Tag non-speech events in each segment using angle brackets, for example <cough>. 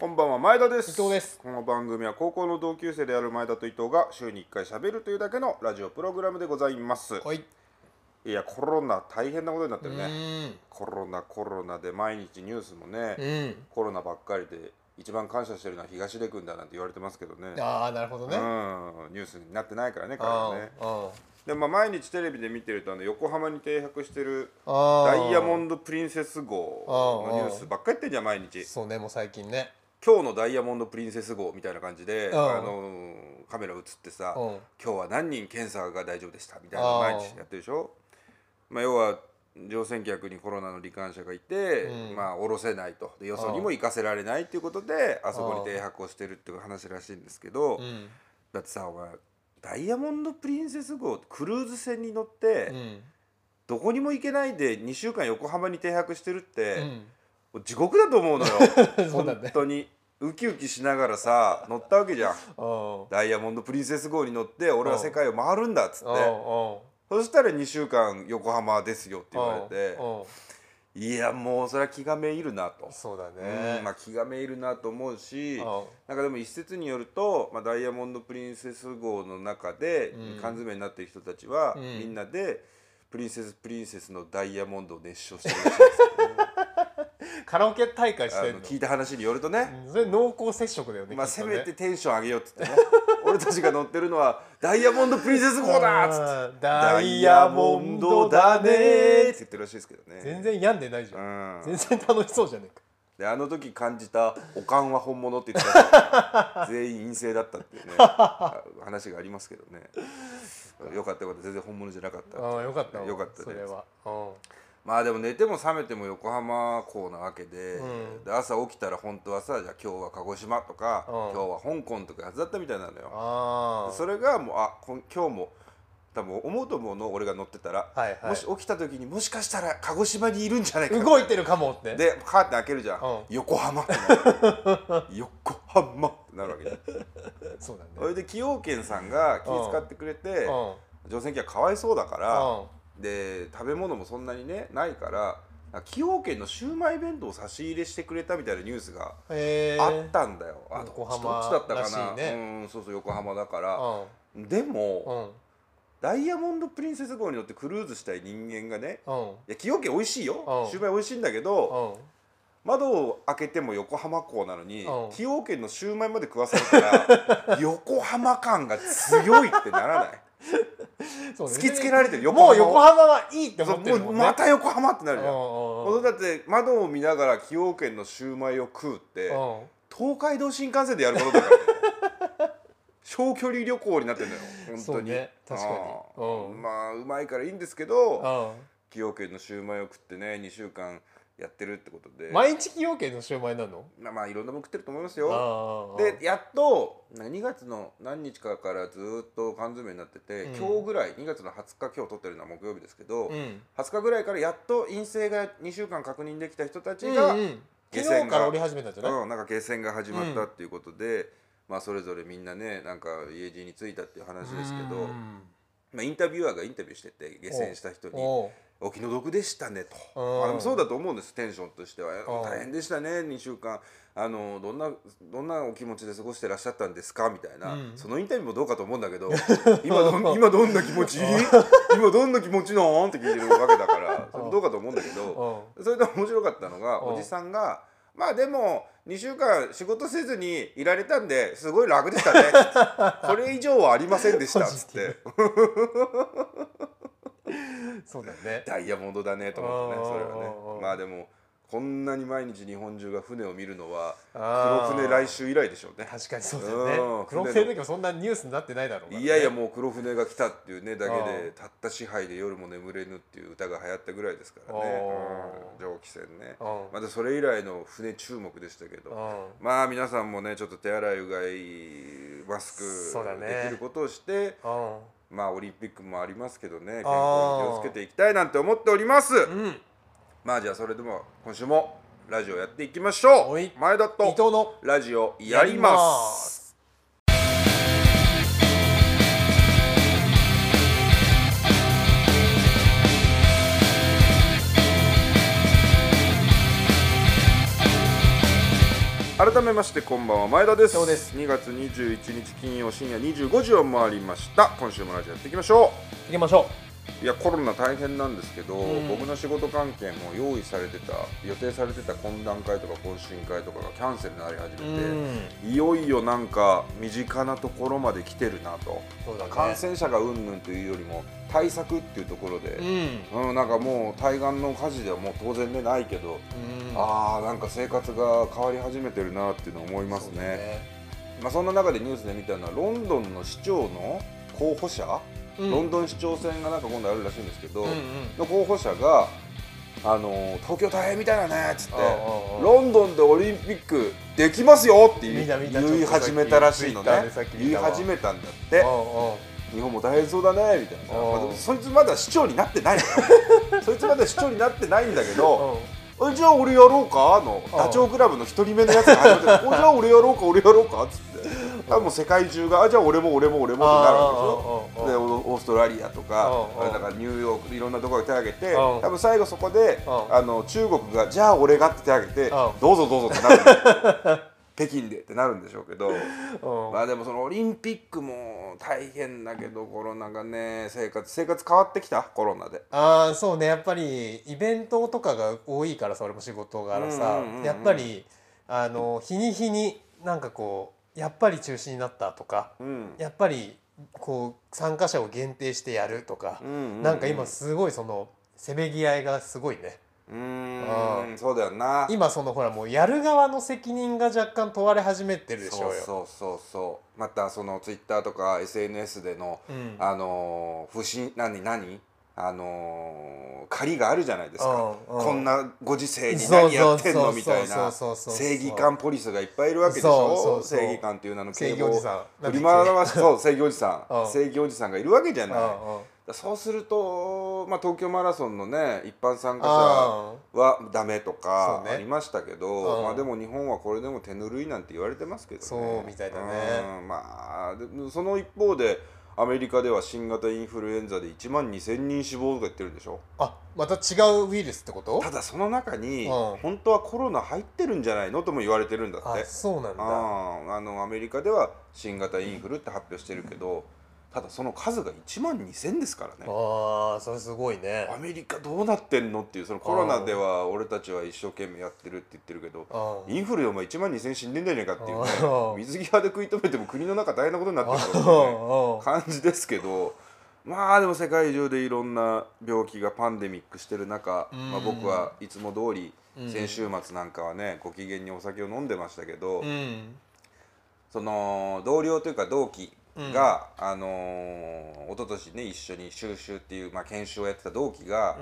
こんばんは前田です。伊藤です。この番組は高校の同級生である前田と伊藤が週に1回しゃべるというだけのラジオプログラムでございます。はい。いやコロナ大変なことになってうるね。コロナコロナで毎日ニュースもね、うん。コロナばっかりで一番感謝してるのは東出君だなんて言われてますけどね。ああなるほどね。うん。ニュースになってないからね彼あはね。ー。でまあ毎日テレビで見てるとあの横浜に停泊してるダイヤモンド・プリンセス号のニュースばっかり言ってんじゃん毎日。そうねもう最近ね今日のダイヤモンド・プリンセス号みたいな感じで、うん。あのカメラ映ってさ、うん。今日は何人検査が大丈夫でしたみたいな毎日やってるでしょ、まあ、要は乗船客にコロナの罹患者がいて、うん。まあ降ろせないと。でよそにも行かせられないっていうことであそこに停泊をしてるっていう話らしいんですけど、うん。だってさお前ダイヤモンド・プリンセス号クルーズ船に乗って、うん。どこにも行けないで2週間横浜に停泊してるって、うん地獄だと思うのよ。<laughs> そうだね本当に。ウキウキしながらさ乗ったわけじゃん。うん。ダイヤモンド・プリンセス号に乗って俺は世界を回るんだっつって。そしたら2週間横浜ですよって言われて。いやもうそれは気がめいるなと、そうだうねんまあ、気がめいるなと思うしうん。なんかでも一説によると、まあ、ダイヤモンド・プリンセス号の中でうん。缶詰になっている人たちは、うん。みんなでプリンセスプリンセスのダイヤモンドを熱唱してるらしいです。よ <laughs> ねカラオケ大会しあてんの。の聞いた話によるとね、うんそれ濃厚接触だよねまあ、せめてテンション上げようっつってね。<laughs> 俺たちが乗ってるのはダイヤモンド・プリンセス号だっつって。<laughs> うんダイヤモンドだねって言ってるらしいですけどね。全然病んでないじゃうん。ん全然楽しそうじゃねえか。であの時感じた「おかんは本物」って言ってた。<laughs> 全員陰性だったっていうね。あ話がありますけどね。よかったよかった。全然本物じゃなかったああよかったわ。よかったねそれは。うんまあでも寝ても覚めても横浜港なわけで,、うん。で朝起きたら本当はさじゃあ今日は鹿児島とか、うん。今日は香港とかはずだったみたいなのよ。それがもうあこん今日も多分思うと思うの俺が乗ってたら、はいはい。もし起きた時にもしかしたら鹿児島にいるんじゃないか動いてるかもって。でカーテン開けるじゃん、うん。横浜横浜ってなるわけ。じゃんそうだね。それで崎陽軒さんが気遣ってくれて、うん。乗船機はかわいそうだから、うんで食べ物もそんなにねないから崎陽軒のシウマイ弁当を差し入れしてくれたみたいなニュースがあったんだよ、あ横浜どっちだったらかな、ね。うんそうそう横浜だから、うでも、んうん。ダイヤモンド・プリンセス号に乗ってクルーズしたい人間がねうん。いや崎陽軒美味しいよ、うん。シウマイ美味しいんだけど、うん。窓を開けても横浜港なのにうん。崎陽軒のシウマイまで食わされたら <laughs> 横浜感が強いってならない？そうね。突きつけられてる。もう横浜はいいって思ってるもんね。もうまた横浜ってなるじゃん。だって窓を見ながら崎陽軒のシウマイを食うって東海道新幹線でやることだからね。<laughs> 長距離旅行になってるのよ。本当に。ね。確かに。まあうまいからいいんですけどうん。崎陽軒のシウマイを食ってね2週間やってるってことで。毎日崎陽軒のシューマイなの？まあまあいろんなもん食ってると思いますよ。でやっとなんか2月の何日かからずっと缶詰になってて、うん。今日ぐらい2月の20日今日撮ってるのは木曜日ですけど、うん。20日ぐらいからやっと陰性が2週間確認できた人たちうんが、うん。下船が昨日から降り始めたんじゃない？うん、なんか決戦が始まったっていうことで、まあそれぞれみんなねなんか家路に着いたっていう話ですけど、うん。まあ、インタビュアーがインタビューしてて下船した人に。おう「お気の毒でしたね」と、うん。まあそうだと思うんですテンションとしては。ん「大変でしたね2週間。あのどんなどんなお気持ちで過ごしてらっしゃったんですか?」みたいな、うん。そのインタビューもどうかと思うんだけど「<laughs> 今どん今どんな気持ち？今どんな気持ちなん?」って聞いてるわけだから。それもどうかと思うんだけど。うん。それで面白かったのがうん。おじさんが「まあでも2週間仕事せずにいられたんですごい楽でしたね」<laughs> これ以上はありませんでした」っつって <laughs> <laughs> そうだね。ダイヤモンドだねと思ってねそれはね。うんうんうんまあでもこんなに毎日日本中が船を見るのは黒船来週以来でしょうね。確かにそうだうんよね黒船の時もそんなニュースになってないだろうね。いやいやもう黒船が来たっていうねだけうんでたった支配で夜も眠れぬっていう歌が流行ったぐらいですからね。うんうん蒸気船ね。うんまたそれ以来の船注目でしたけどうんまあ皆さんもねちょっと手洗いうがいマスクできることをして、うんまあオリンピックもありますけどね健康に気をつけていきたいなんて思っております。うん。まあじゃあそれでも今週もラジオやっていきましょう。はい。前田と伊藤のラジオやります改めましてこんばんは前田です。そうです。2月21日金曜深夜25時を回りました。今週もラジオやっていきましょ行きましょういやコロナ大変なんですけど、うん。僕の仕事関係も用意されてた予定されてた懇談会とか懇親会とかがキャンセルになり始うめて、ん。いよいよなんか身近なところまで来てるなと、ね。感染者がうんぬんというよりも対策っていうところでう、ん。うんなんかもう対岸の火事ではもう当然でないけど、うん。あーなんか生活が変わり始めてるなっていうのを思いますそうだね。まあ、そんな中でニュースで見たのはロンドンの市長の候補者、うんロンドン市長選がなんか今度あるらしいんですけど、の候補者があのー東京大変みたいだねっつってロンドンでオリンピックできますよって言い始めたらしいのね。言い始めたんだって。日本も大変そうだねみたいな、うんまあそいつまだ市長になってない <laughs> そいつまだ市長になってないんだけど、えじゃあ俺やろうか？のうんダチョウ倶楽部の一人目のやつが始まって <laughs> おじゃあ俺やろうか俺やろうか？っつってもう世界中があじゃあ俺も俺も俺もってなるわけでしょ。でオオーストラリアとかうんうんだからニューヨークいろんなところが手を挙げてうん多分最後そこでうんあの中国がじゃあ俺がって手を挙げてんどうぞどうぞってなる北京でってなるんでしょうけど。うんまあでもそのオリンピックも大変だけどコロナがね生活生活変わってきた？コロナで。ああそうね。やっぱりイベントとかが多いからさ俺も仕事柄さ、やっぱりあの日に日になんかこうやっぱり中止になったとかうん。やっぱりこう参加者を限定してやるとか、うんうんうん。なんか今すごいそのせめぎ合いがすごいね。うーん。そうだよな。今そのほらもうやる側の責任が若干問われ始めてるでしょそううよ。そうそうそうまたそのツイッターとか SNS での、うん。あのー不審何何？あのー借りがあるじゃないですか、うんうん。こんなご時世に何やってんのみたいな。正義感ポリスがいっぱいいるわけでしょ？正義感っていう名の正義おじさん。振り回そう <laughs> 正義おじさん、うん。正義おじさんがいるわけじゃない、うんうん。そうすると、まあ、東京マラソンのね一般参加あ者はダメとかありましたけど、うん。まあ、でも日本はこれでも手ぬるいなんて言われてますけどね。そうみたいだね。うん。まあでその一方でアメリカでは新型インフルエンザで1万2000人死亡とか言ってるんでしょ？あまた違うウイルスってこと？ただその中に、うん。本当はコロナ入ってるんじゃないのとも言われてるんだって。あそうなんだ。ああのアメリカでは新型インフルって発表してるけどただその数が1万2000ですからね。ああそれすごいね。アメリカどうなってんのっていうそのコロナでは俺たちは一生懸命やってるって言ってるけどうんインフルでお前1万2000死んでんじゃねえかっていうねうん水際で食い止めても国の中大変なことになってるっていうね感じですけどまあでも世界中でいろんな病気がパンデミックしてる中、うん。まあ、僕はいつも通りうん。先週末なんかはねご機嫌にお酒を飲んでましたけど、うん。その同僚というか同期が、あのー一昨年ね一緒に収集っていう、まあ、研修をやってた同期が、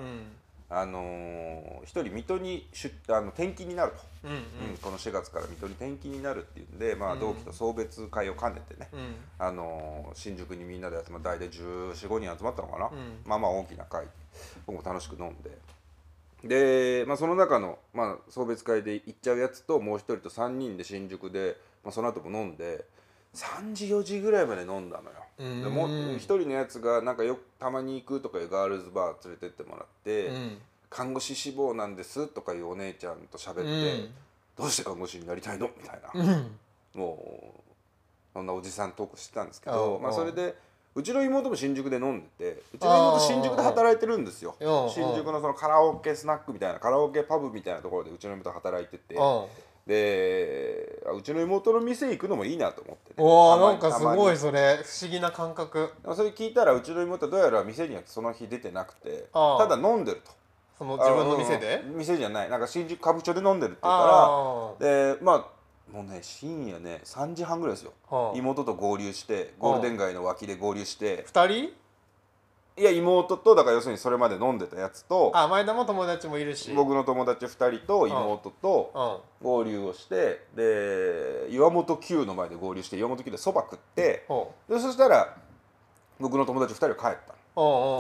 あのー一人水戸に出あの転勤になると、うんうん。うんこの4月から水戸に転勤になるっていうんで、まあ、うん。同期と送別会を兼ねてね、うん。あのー新宿にみんなで集まって大体1415人集まったのかな、ん。まあまあ大きな会僕も楽しく飲んで。で、まあ、その中の、まあ、送別会で行っちゃうやつともう一人と3人で新宿で、まあ、その後も飲んで3時4時ぐらいまで飲んだのよ。うん。でもう一人のやつがなんかよくたまに行くとかいうガールズバー連れてってもらって、うん。看護師志望なんですとかいうお姉ちゃんと喋って、うん。どうして看護師になりたいの？みたいな、うん。もうそんなおじさんトークしてたんですけうど、んまあ、それでうちの妹も新宿で飲んでてうちの妹新宿で働いてるんですよ。うん。新宿のそのカラオケスナックみたいなカラオケパブみたいなところでうちの妹働いててうんであうちの妹の店行くのもいいなと思ってね。おなんかすごいそれ不思議な感覚。それ聞いたらうちの妹はどうやら店にはその日出てなくてただ飲んでると。その自分の店で？店じゃない。なんか新宿歌舞伎町で飲んでるって言うあからでまあもうね深夜ね3時半ぐらいですよ。あはあ。妹と合流してゴールデン街の脇で合流して。二人？いや妹とだから要するにそれまで飲んでたやつとあ前田も友達もいるし。僕の友達2人と妹とうん。合流をしてで岩本九の前で合流して岩本九でそば食ってほでそしたら僕の友達2人は帰った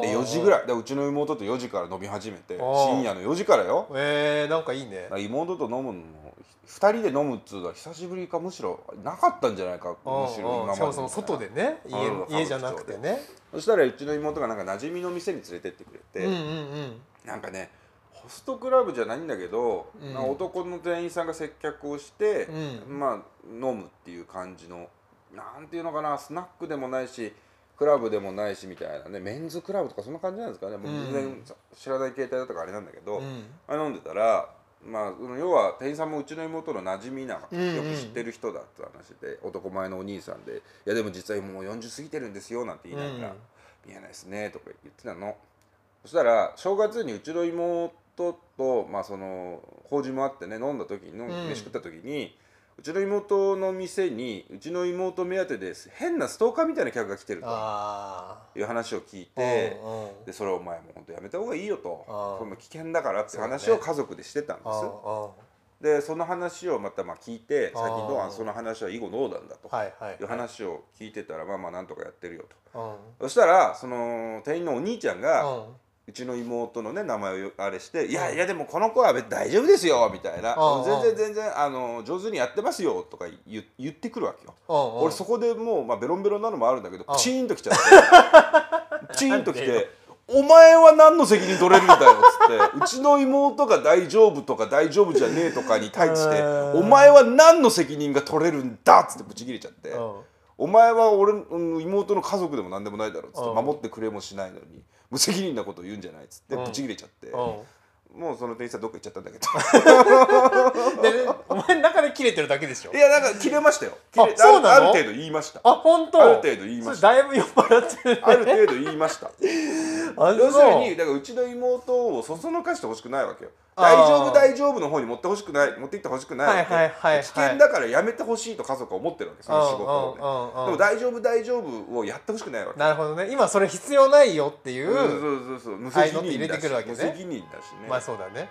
で4時ぐらい。でうちの妹と4時から飲み始めて深夜の4時からよ。えー、なんかいいね。妹と飲むのも2人で飲むっつうのは久しぶりかむしろなかったんじゃないかむしろ今まで。しかもその外でね家じゃなくてね。そしたらうちの妹がなんか馴染みの店に連れてってくれて、うんうんうんなんかねほホストクラブじゃないんだけど、うん。まあ男の店員さんが接客をして、うん。まあ飲むっていう感じのなんていうのかなスナックでもないしクラブでもないしみたいなねメンズクラブとかそんな感じなんですかね、もう全然知らない携帯だったからあれなんだけど、うん。あ飲んでたらまあ要は店員さんもうちの妹の馴染みなよく知ってる人だって話で、男前のお兄さんで「いやでも実際もう40過ぎてるんですよ」なんて言いながらうん「見えないですね」とか言ってたの。そしたら正月にうちの妹とまあその法事もあってね飲んだ時に、ん。飯食った時にうちの妹の店にうちの妹目当てです。変なストーカーみたいな客が来てると。あいう話を聞いあて。うんうん。でそれお前もう本当やめた方がいいよと。これも危険だからって話を家族でしてたんです、でその話をまたまあ聞いて最近どうあその話は以後どうなんだと。はいう話を聞いてたらまあまあなんとかやってるよと。うん。そしたらその店員のお兄ちゃんがうちの妹のね名前をあれして「いやいやでもこの子は大丈夫ですよ」みたいな。ああ「全然全然あの上手にやってますよ」とか言言ってくるわけよ。俺そこでもう、まあ、ベロンベロンなのもあるんだけどチーンときちゃって。プ <laughs> チーンときて「お前は何の責任取れるんだよ」っつって。うちの妹が大丈夫とか大丈夫じゃねえとかに対して「うん。お前は何の責任が取れるんだ」っつってブチ切れちゃって。うん「お前は俺の妹の家族でも何でもないだろ」っつってうん。守ってくれもしないのに無責任なことを言うんじゃないっつってうん。ブチ切れちゃってうもうその店員さんどっか行っちゃったんだけど。ん <laughs> でお前の中で切れてるだけでしょ？いやなんか切れましたよ。切れあそうなの？ある程度言いました。あ本当？ある程度言いました。だいぶ酔っ払ってるね。ある程度言いました。あ要するにだからうちの妹をそそのかしてほしくないわけよ大丈夫大丈夫の方に持ってほしくない。持っていってほしくない危険だからやめてほしいと家族は思ってるわけその仕事をね。うんうんうんうん。でも大丈夫大丈夫をやってほしくないわけ。なるほどね。今それ必要ないよっていう、うんそうそうそう無責任だし。くるわけね。無責任だしね、まあそうだね。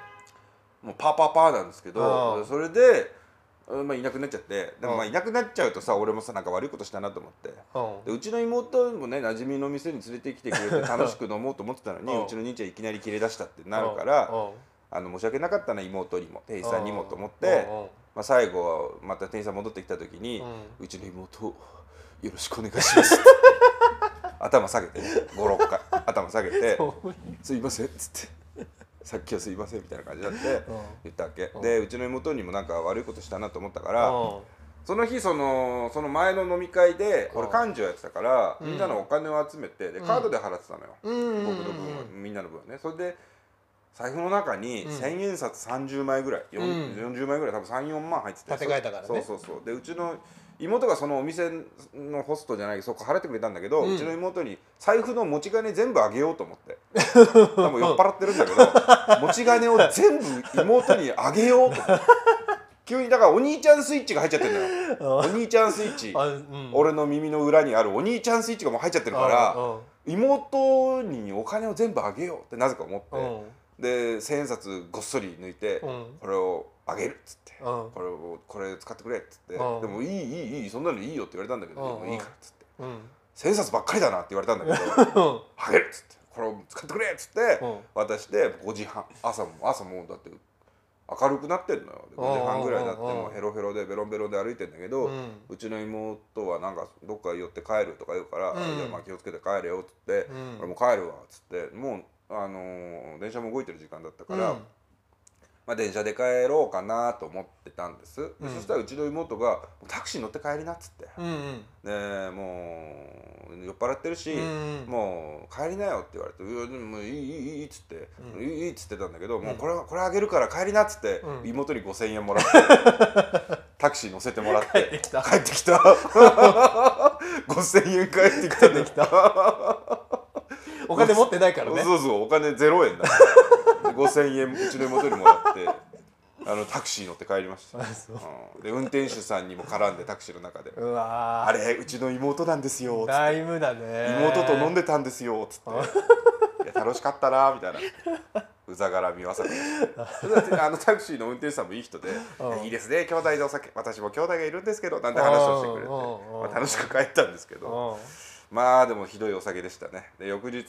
もうパーパーパーなんですけうんどそれで、うんまあ、いなくなっちゃって。でもまあうんいなくなっちゃうとさ俺もさなんか悪いことしたなと思って。うん。でうちの妹もね馴染みの店に連れてきてくれて楽しく飲もうと思ってたのにうん。うちの兄ちゃんいきなり切れ出したってなるからうんあの申し訳なかったな妹にも店員さんにもと思っうんてうん。まあ、最後また店員さん戻ってきた時にううちの妹をよろしくお願いします。<laughs> 頭下げてね56回頭下げて <laughs> そう「すいません」っつって「さっきはすいません」みたいな感じになってうん。言ったわけ。うん。でうちの妹にもなんか悪いことしたなと思ったからうん。その日そのその前の飲み会で俺うん。幹事をやってたからうん。みんなのお金を集めてでうん。カードで払ってたのよ。うん。僕の分はみんなの分はね。それで財布の中にうん。千円札30枚ぐらい、うん。40枚ぐらい多分34万入ってて立て替えたからね。そうそうそう。でうちの妹がそのお店のホストじゃないそこ払ってくれたんだけど、ううんちの妹に財布の持ち金全部あげようと思って。<laughs> 多分酔っ払ってるんだけど <laughs> 持ち金を全部妹にあげようと急にだからお兄ちゃんスイッチが入っちゃってるのよ。お兄ちゃんスイッチあうん。俺の耳の裏にあるお兄ちゃんスイッチ。がもう入っちゃってるからうん妹にお金を全部あげようってなぜか思って、うんで千円札ごっそり抜いて、うん。これをあげるっつって、うん。これをこれ使ってくれっつって、うん。でもいいいいいいそんなのいいよって言われたんだけど、いいからっつって。うん。千円札ばっかりだなって言われたんだけどうん。あげるっつって。これを使ってくれっつって、うん。渡して5時半朝も朝もうだって明るくなってんのよ。で5時半ぐらいになってもうヘロヘロでベロンベロンで歩いてんだけど、ううんちの妹はなんかどっか寄って帰るとか言うから「うん。いやまあ気をつけて帰れよ」っつって「うん。俺もう帰るわ」っつってもう、あのー電車も動いてる時間だったから、うん。まあ、電車で帰ろうかなと思ってたんです、でうん。そしたらうちの妹が「タクシー乗って帰りな」っつって、うんうん。でもう酔っ払ってるし、うんもう帰りなよって言われて「いやでももういいいいいい」っつって「うん。いいいい」っつってたんだけど、もううん。これこれあげるから帰りなっつって、うん。妹に5,000円もらって <laughs> タクシー乗せてもらって帰ってきた。帰ってきた。<laughs> 5,000円帰ってきた。ね帰ってきお金持ってないからね。そうそう。お金0円だ。で5,000円うちの妹にもらってあのタクシー乗って帰りました、<laughs> う。うん。で運転手さんにも絡んでタクシーの中で。うわあれうちの妹なんですよ」つって。だいぶだね。妹と飲んでたんですよ」つって「いや楽しかったな」みたいな。うざがらみわさ <laughs> あのタクシーの運転手さんもいい人で「うん。いやいいですね兄弟でお酒。私も兄弟がいるんですけど」なんて話をしてくれて、まあ、楽しく帰ったんですけどまあでもひどいお酒でしたね。で翌日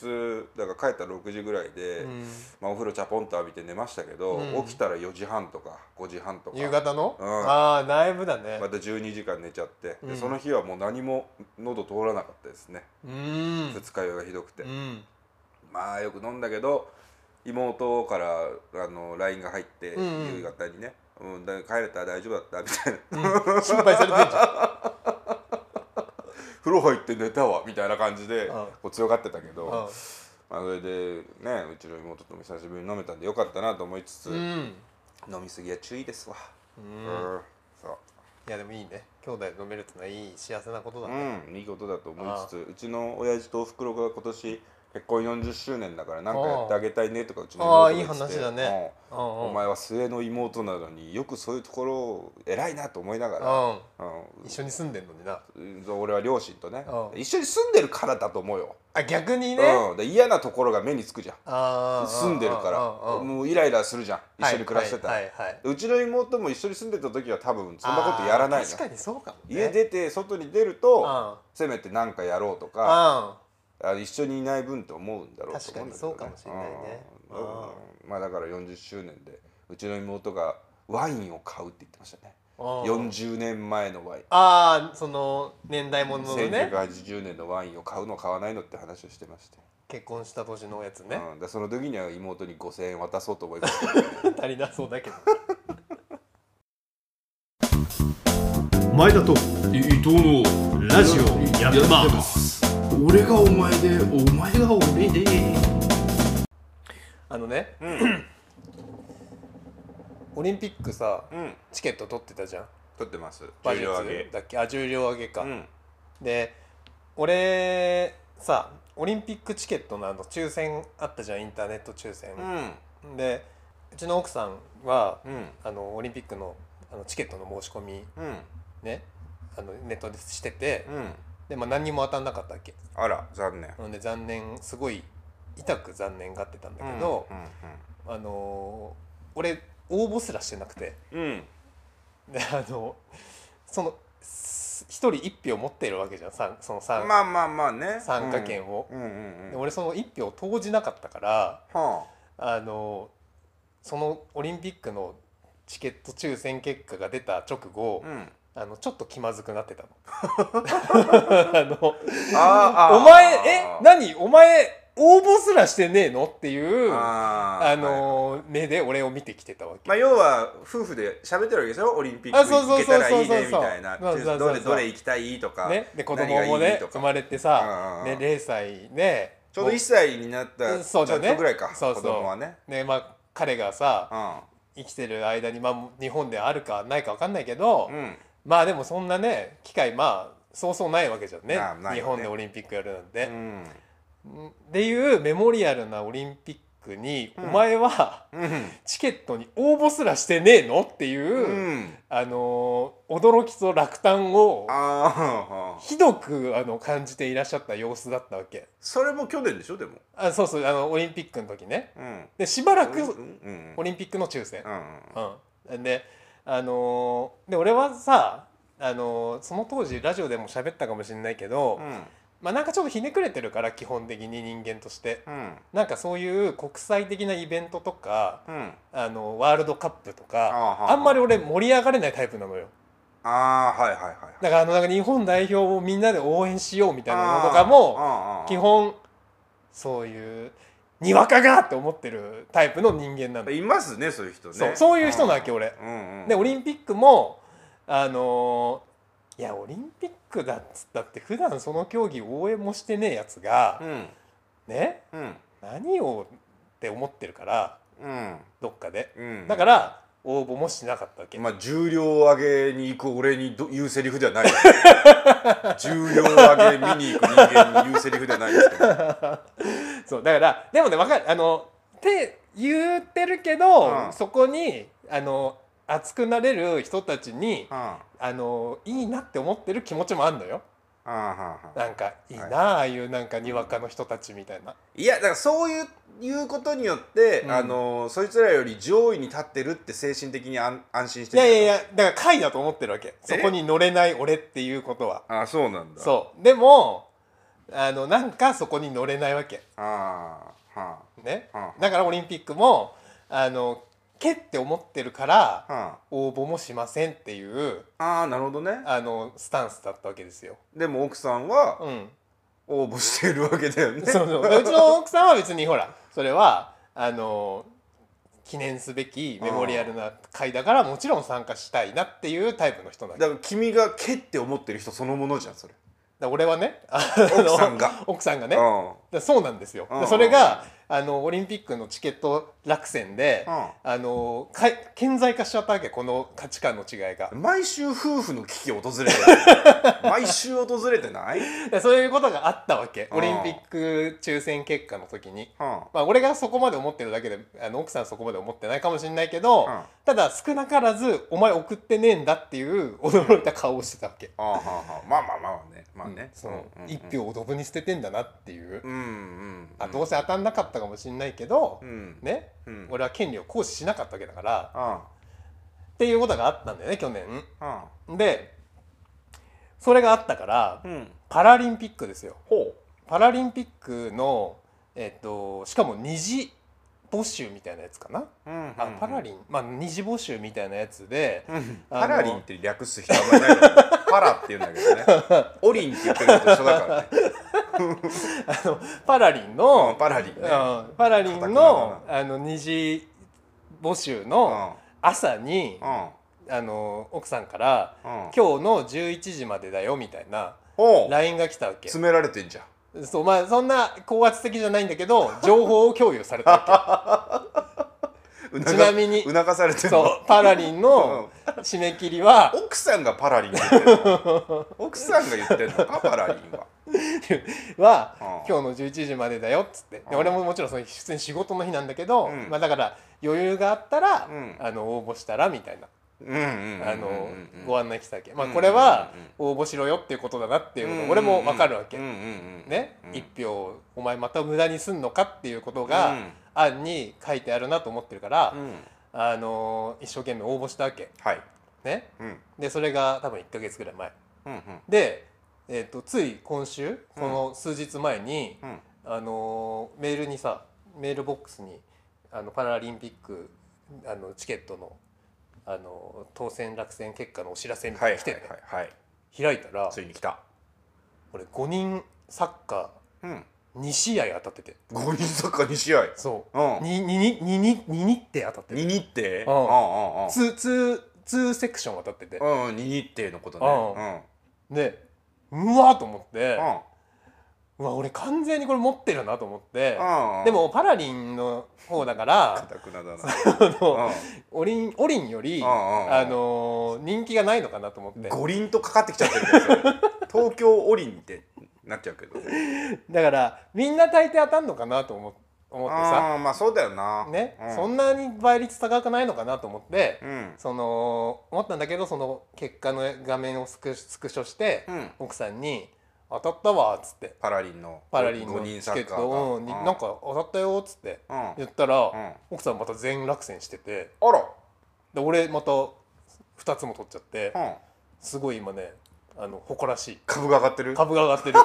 だから帰ったら6時ぐらいで、うん。まあ、お風呂チャポンと浴びて寝ましたけど、うん。起きたら4時半とか5時半とか。夕方の？うん。ああだいぶだね。また12時間寝ちゃって、うん。でその日はもう何も喉通らなかったですね、うん。二日酔いがひどくて、うん。まあよく飲んだけど妹からあの LINE が入って、夕方にね、うん、だ帰れた大丈夫だったみたいな。うん。心配されてんじゃ <laughs> 風呂入って寝たわみたいな感じでうん。こう強がってたけど、ん。まあ、それでねうちの妹とも久しぶりに飲めたんでよかったなと思いつつ、うん。飲みすぎは注意ですわ。うん。うん。そう。いやでもいいね。兄弟で飲めるってのはいい幸せなことだね。うん、いいことだと思いつつうちの親父とおふくろが今年結婚40周年だからなんかやってあげたいねとかうちのああ妹が言ってて。いい話だね。うん。お前は末の妹なのによくそういうところ偉いなと思いながら、うん。うん。一緒に住んでんのにな。うん俺は両親とね。うん。一緒に住んでるからだと思うよ、あ逆にね。うん、で嫌なところが目につくじゃん。住んでるから。もうイライラするじゃん。一緒に暮らしてたら、はいはいはいはい。うちの妹も一緒に住んでた時は多分そんなことやらない確かにそうかもね。家出て外に出るとうんせめて何かやろうとかああ一緒にいない分って思うんだろうと思うんだけど、ね、確かにそうかもしれないね。うん。うんまあだから40周年でうちの妹がワインを買うって言ってましたね。あ40年前のワイン。あーその年代物のね。1980年のワインを買うの買わないのって話をしてまして、結婚した年のやつね。うん、でその時には妹に5000円渡そうと思いますね足りなそうだけど。前田と伊藤のラジオやってます俺がお前でお前が俺であのねうん。オリンピックさうん。チケット取ってたじゃん。取ってます。馬術重量上げ。だっけ？あ重量上げか、うん。で俺さオリンピックチケットのあの抽選あったじゃんインターネット抽選。う、ん。でうちの奥さんは、うん。あのオリンピックのあのチケットの申し込みうん。ねあのネットでしてて、うんでまあ何にも当たんなかったわけ。あら残念。なので残念すごい痛く残念がってたんだけど、うんあのー俺応募すらしてなくて。うん。うんであのそのす一人一票持ってるわけじゃんさんその参,、まあまあまあね。参加券を、うんうんうんで俺その一票投じなかったからはあ。のそのオリンピックのチケット抽選結果が出た直後、あうんあのちょっと気まずくなってたの。<laughs> あのお前え何？お前応募すらしてねえの？っていうああーはいの目で俺を見てきてたわけ。まあ要は夫婦で喋ってるわけでしょ？オリンピック行けたらいいねみたいな。どれどれ行きたいとかね、で子供もね生まれてうんさ、ね、0歳ね。ちょうど1歳になったうんそうだね。ちょっとぐらいかそうそう。子供はね。ねまあ、彼がさう生きてる間に、まあ、日本であるかないか分かんないけど、んうんまあでもそんなね機会まあそうそうないわけじゃんね。ね。日本でオリンピックやるなんて。うん。っていうメモリアルなオリンピックに、うん。お前はうん。チケットに応募すらしてねえのっていう、うん。あのー驚きと落胆をひどくあの感じていらっしゃった様子だったわけ。それも去年でしょでも。あそうそうあのオリンピックの時ね。うん。でしばらくオリンピックの抽選。う、ん。うん、であのーで俺はさあのーその当時ラジオでも喋ったかもしれないけど、うん。まあなんかちょっとひねくれてるから基本的に人間として。うん。なんかそういう国際的なイベントとかうん。あのワールドカップとあかはああんまり俺盛り上がれないタイプなのよ。ああはいはいはいだからあのなんか日本代表をみんなで応援しようみたいなのとかもも基本そういうにわかがって思ってるタイプの人間なんだ。いますねそういう人ね。そうそういう人なわけ俺。うんうん。でオリンピックもあのーいやオリンピックだっつったって普段その競技応援もしてねえやつがうん。ねうん。何をって思ってるからうん。どっかで。うん。だから応募もしなかったわけ、まあ重量上げに行く俺にど言うセリフではないですけ。ど <laughs> 重量上げ見に行く人間に言うセリフではないですけど。<laughs> そうだからでもねわかる。あのって言ってるけど、うん。そこにあの熱くなれる人たちにうん。うんあのいいなって思ってる気持ちもあんのよ。なんかいいな、はい。ああいうなんかにわかの人たちみたいな。いやだからそういういうことによって、うん。あのそいつらより上位に立ってるって精神的に安安心しいてるやいやいやだから回だと思ってるわけ。そこに乗れない俺っていうことは。あそうなんだ。そう。でもあのなんかそこに乗れないわけ。ああはね？あ。はだからオリンピックもあのけって思ってるから応募もしませんっていうあああなるほどね。あのスタンスだったわけですよ。でも奥さんはうん、応募しているわけだよね。そうそう。でうちの奥さんは別にほらそれはあの記念すべきメモリアルな会だからもちろん参加したいなっていうタイプの人なんだ。だから君がけって思ってる人そのものじゃんそれ。だ俺はねあ奥のさんが。奥さんがねうんだそうなんですよ、うんでそれがあのオリンピックのチケット落選で、うん。あのか顕在化しちゃったわけこの価値観の違いが。毎週夫婦の危機訪れてる。<laughs> 毎週訪れてない、そういうことがあったわけ。うん。オリンピック抽選結果の時に、うん。まあ、俺がそこまで思ってるだけであの奥さんそこまで思ってないかもしれないけど、うん。ただ少なからず「お前送ってねえんだ」っていう驚いた顔をしてたわけ。あはあはあまあまあまあね。まあね、そのうんうん一票をドブに捨ててんだなっていう、うんうんあどうせ当たんなかったかもしれないけど、うん。ね、うん。俺は権利を行使しなかったわけだから。あっていうことがあったんだよね去年。あでそれがあったから、うん。パラリンピックですよ。ほパラリンピックのえっとしかも二次募集みたいなやつかな、う、うんあパラリン。まあ二次募集みたいなやつで、うん。パラリンって略す人あんまりないからパラって言うんだけどね。オリンって言ってるのと一緒だからね <laughs> あのパラリンうんの、パラリンね。うんパラリンのあの二次募集うん。の朝に、うん。あの奥さんから、うん。今日の11時までだよみたいな LINE が来たわけ。詰められてんじゃん。そうまあそんな高圧的じゃないんだけど <laughs> 情報を共有されたわ促 <laughs> ちなみに促されてそうパラリンの締め切りは奥さんがパラリン奥さんが言ってんのか？パラリンははうん今日の11時までだよっつって。でうん俺ももちろんその普通に仕事の日なんだけど、うん。まあ、だから余裕があったら、うん。あの応募したらみたいな。ご案内来たわけ、まあ、うんこれは応募しろよっていうことだなっていうのが俺も分かるわけ、ね、うん一票お前また無駄にすんのかっていうことがうん。案に書いてあるなと思ってるから、うん。あの一生懸命応募したわけ。はい。ね？うん。でそれが多分1ヶ月ぐらい前。うんうん。で、えー、とつい今週この数日前に、うん。あのメールにさメールボックスにあのパラリンピックあのチケットのあの当選落選結果のお知らせみたはいいなの来て開いたらついに来た。俺5人サッカうん。ー2試合当たってて。5人サッカー2試合。そう。うん。2にににに日程当たって2る日程うん。うんうんツーツーツーセクション当たってて。うんうん2日程のことね。でうわーと思って。うん。うわ俺完全にこれ持ってるなと思って。うん。でもパラリンの方だからオリンオリンよりうんうんうん。あの人気がないのかなと思って。五輪とかかってきちゃってるけどそれ東京五輪ってなっちゃうけど。だからみんな大抵当たんのかなと思思ってさ。まあそうだよな。ね、うん。そんなに倍率高くないのかなと思って、うん。その思ったんだけどその結果の画面をスクスクショして、うん。奥さんに「当たったわ」っつって。パラリンのパラリン5の人チケットうん。なんか当たったよっつってうん。言ったら、うん。奥さんまた全落選しててあら。で俺また2つも取っちゃってうん。すごい今ねあの誇らしい。株が上がってる？株が上がってる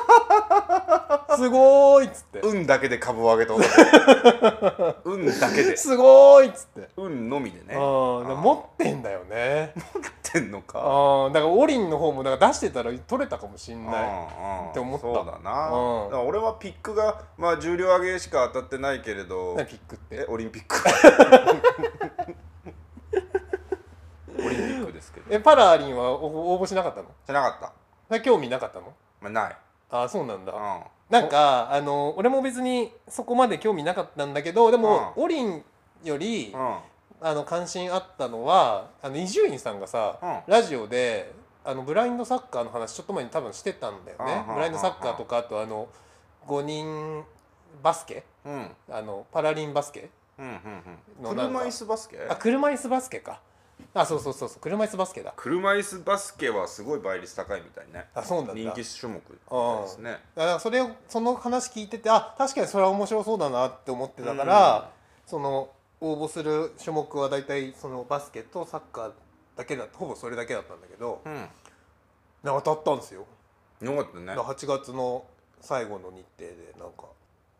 <laughs> すごーいっつって。運だけで株を上げた男。運だけで。すごーいっつって。運のみでね。持ってんだよね。持ってんのか。あーだからオリンの方もだから出してたら取れたかもしんないって思った。そうだな、うん。だ俺はピックがまあ重量上げしか当たってないけれど。何ピックって？えオリンピック。<laughs> オリンピックですけど。えパラリンは応応募しなかったの？じゃなかった、興味なかったの？まあ、ない、ああそうなんだ。うん、なんかあの俺も別にそこまで興味なかったんだけどでも、オリンより、うん。あの関心あったのはあの伊集院さんがさ、うラジオであのブラインドサッカーの話ちょっと前に多分してたんだよね、うんブラインドサッカーとかあとあの5人バスケ。うん。あのパラリンバスケうんうんうん。車椅子バスケ？あ車椅子バスケかあそうそうそうそう車椅子バスケだ。車椅子バスケはすごい倍率高いみたいね。あそうなんだ。人気種目ですね。だからそれをその話聞いててあ確かにそれは面白そうだなって思ってたから、その応募する種目は大体そのバスケとサッカーだけだほぼそれだけだったんだけど、うん。当たったんですよ、よかったね。だから8月の最後の日程でなんか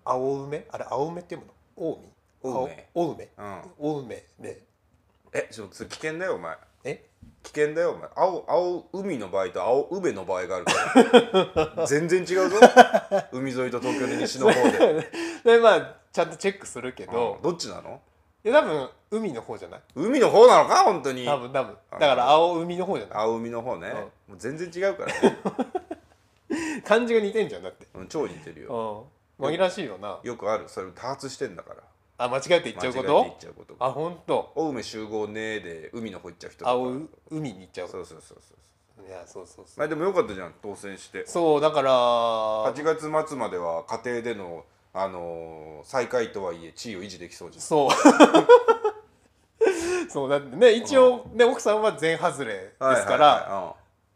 青梅？あれ青梅っていうの？青梅。青梅青梅？うん。青梅でえちょっと危険だよお前。え？危険だよお前。青青海の場合と青梅の場合があるから。<laughs> 全然違うぞ。海沿いと東京の西の方で。<laughs> でまあちゃんとチェックするけど、どっちなの？いや多分海の方じゃない？海の方なのか本当に。多分多分。だから青海の方じゃない？青海の方ね、うん。もう全然違うからね、<laughs> 漢字が似てんじゃんだって。うん、超似てるよ。うん。紛らわしいよな。よくある。それ多発してんだからあ間違えて言っちゃうこ間違えて言っとちゃうこと。あ本当。青梅集合ねーで海の方行っちゃう人とか。青海に行っちゃう。そうそうそうそういやそうそうそう。まあでもよかったじゃん当選して。そうだから8月末までは家庭でのあのー最下位とはいえ地位を維持できそうじゃん。そう。そうだってね一応ね奥さんは全外れですから、はいはいは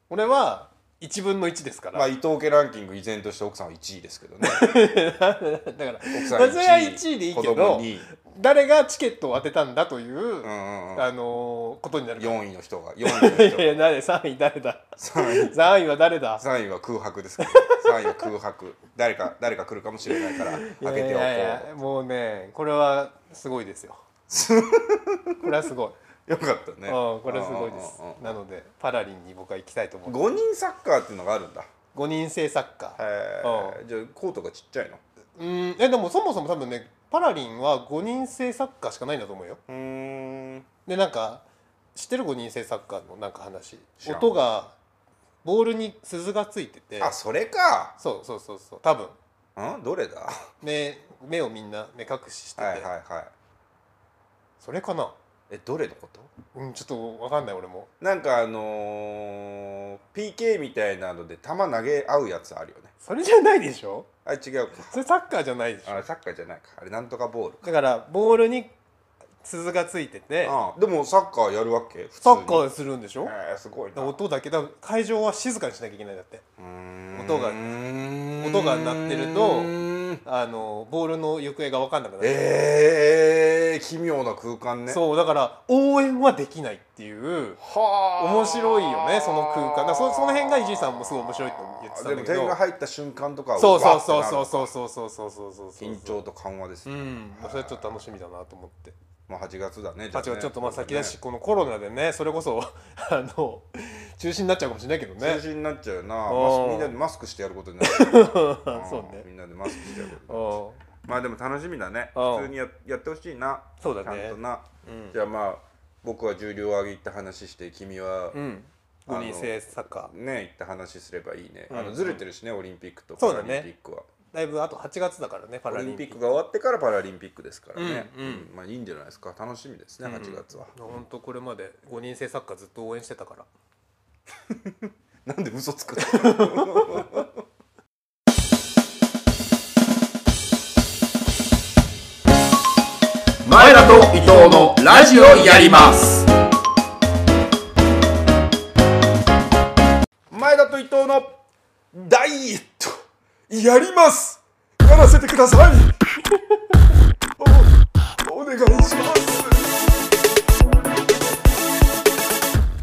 俺は1分の1ですから、まあ伊藤家ランキング依然として奥さんは1位ですけどね。<laughs> だから奥さんまあそれは1位でいいけ子供どに誰がチケットを当てたんだという、あのーことになるから。4位の人が4位の <laughs> い人やいや誰3位誰だ？3位。3位は誰だ？3位は空白ですけど3位は空白。誰か誰か来るかもしれないから開けておこう。いやいやいやもうねこれはすごいですよ。<laughs> これはすごい、よかったね。うん、これはすごいです。なのでパラリンに僕は行きたいと思う5人サッカーっていうのがあるんだ。5人制サッカー。じゃあコートがちっちゃいの？うん。えでもそもそも多分ねパラリンは5人制サッカーしかないんだと思うよ。うーん。でなんか知ってる5人制サッカーのなんか話？音がボールに鈴がついてて。あそれか。そうそうそうそう。多分。うん？どれだ？は <laughs> 目目をみんな目隠ししてて、いはいはい。それかな？えどれのこと？うんちょっと分かんない俺も。なんかあのー PK みたいなので球投げ合うやつあるよね。それじゃないでしょ？あ違うか。それサッカーじゃないでしょ？あサッカーじゃないか。あれなんとかボールだからボールに鈴がついてて。あでもサッカーやるわけ？サッカーするんでしょ？へえすごいな。音だけ。だ会場は静かにしなきゃいけないんだって。うーん。音が音が鳴ってるとんあのボールの行方が分かんなくなる、えー、奇妙な空間ね。そうだから応援はできないっていうはあ。面白いよねその空間。そその辺が伊集院さんもすごい面白いと言ってたんだけど。点が入った瞬間とかはそうそうそうそうそうそうそうそうそうそう緊張と緩和ですね、うん。それちょっと楽しみだなと思ってまあ8月だねあ違うちょっとまあ先だしね。このコロナでねそれこそ <laughs> あの中止になっちゃうかもしれないけどね。中止になっちゃうよなみんなでマスクしてやることになる。<laughs> そうね。みんなでマスクしてやることになる。うん。まあでも楽しみだね。うん。普通にややってほしいな。そうだね。ちゃんとな、うん。じゃあまあ僕は重量上げ行った話して君は、うん。5人制サッカー。ね行った話すればいいね、うん。あのずれてるしねオリンピックとパラリンピックは、だいぶあと8月だからねパオラリンピック。リンピックが終わってからパラリンピックですからね、うんうん。まあいいんじゃないですか。楽しみですね、8月は。本当これまで5人制サッカーずっと応援してたから。<laughs> なんで嘘つくの？<laughs> 前田と伊藤のラジオやります。前田と伊藤のダイエットやります。やらせてください。おお願いします。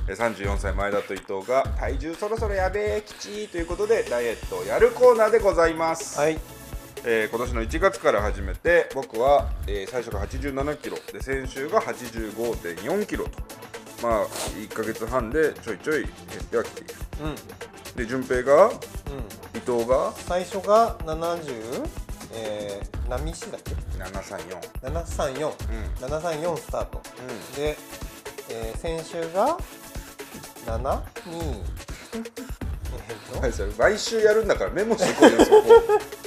え34歳前田と伊藤が体重そろそろやべえきちーということでダイエットをやるコーナーでございます、はい。えー今年の1月から始めて僕は、えー最初が8 7キロ。で先週が8 5 4キロとまあ1か月半でちょいちょい減ってはきている。うん。うんで順平が伊藤が？最初が70えー、何ミシだっけ？734 734うん。734スタート。うで、えー、先週が72 <laughs> えっと？はい、それ毎週やるんだからメモしてこいよそ